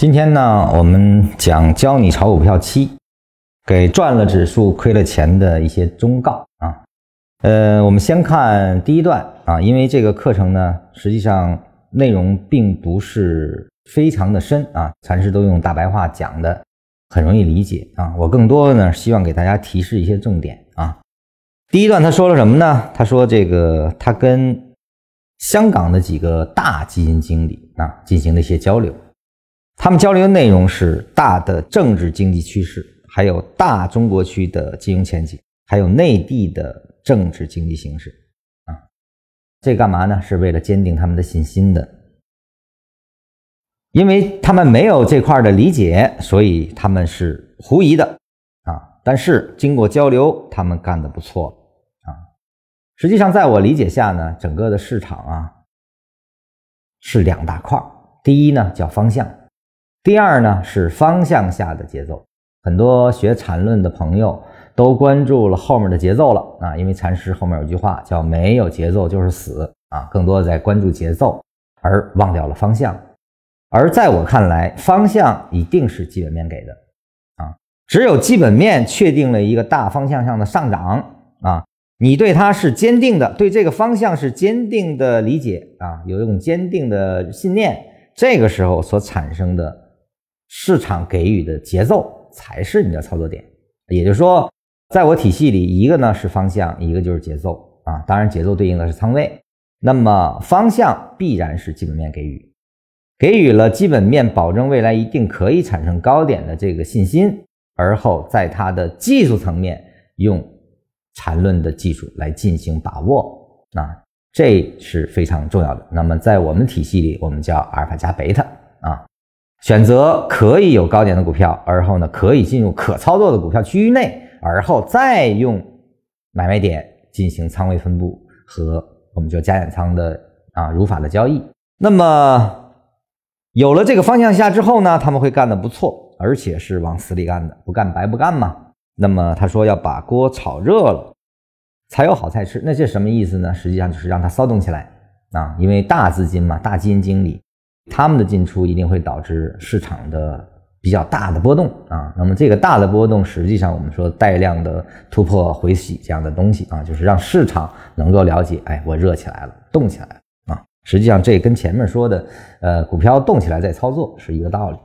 今天呢，我们讲教你炒股票七，给赚了指数亏了钱的一些忠告啊。呃，我们先看第一段啊，因为这个课程呢，实际上内容并不是非常的深啊，禅师都用大白话讲的，很容易理解啊。我更多的呢，希望给大家提示一些重点啊。第一段他说了什么呢？他说这个他跟香港的几个大基金经理啊进行了一些交流。他们交流的内容是大的政治经济趋势，还有大中国区的金融前景，还有内地的政治经济形势啊。这干嘛呢？是为了坚定他们的信心的，因为他们没有这块的理解，所以他们是狐疑的啊。但是经过交流，他们干的不错啊。实际上，在我理解下呢，整个的市场啊是两大块第一呢叫方向。第二呢是方向下的节奏，很多学禅论的朋友都关注了后面的节奏了啊，因为禅师后面有句话叫“没有节奏就是死”啊，更多的在关注节奏，而忘掉了方向。而在我看来，方向一定是基本面给的啊，只有基本面确定了一个大方向上的上涨啊，你对它是坚定的，对这个方向是坚定的理解啊，有一种坚定的信念，这个时候所产生的。市场给予的节奏才是你的操作点，也就是说，在我体系里，一个呢是方向，一个就是节奏啊。当然，节奏对应的是仓位，那么方向必然是基本面给予，给予了基本面，保证未来一定可以产生高点的这个信心，而后在它的技术层面用缠论的技术来进行把握啊，这是非常重要的。那么在我们体系里，我们叫阿尔法加贝塔啊。选择可以有高点的股票，而后呢可以进入可操作的股票区域内，而后再用买卖点进行仓位分布和我们就加减仓的啊如法的交易。那么有了这个方向下之后呢，他们会干得不错，而且是往死里干的，不干白不干嘛。那么他说要把锅炒热了才有好菜吃，那这什么意思呢？实际上就是让它骚动起来啊，因为大资金嘛，大基金经理。他们的进出一定会导致市场的比较大的波动啊，那么这个大的波动，实际上我们说带量的突破回洗这样的东西啊，就是让市场能够了解，哎，我热起来了，动起来了啊。实际上这跟前面说的，呃，股票动起来再操作是一个道理。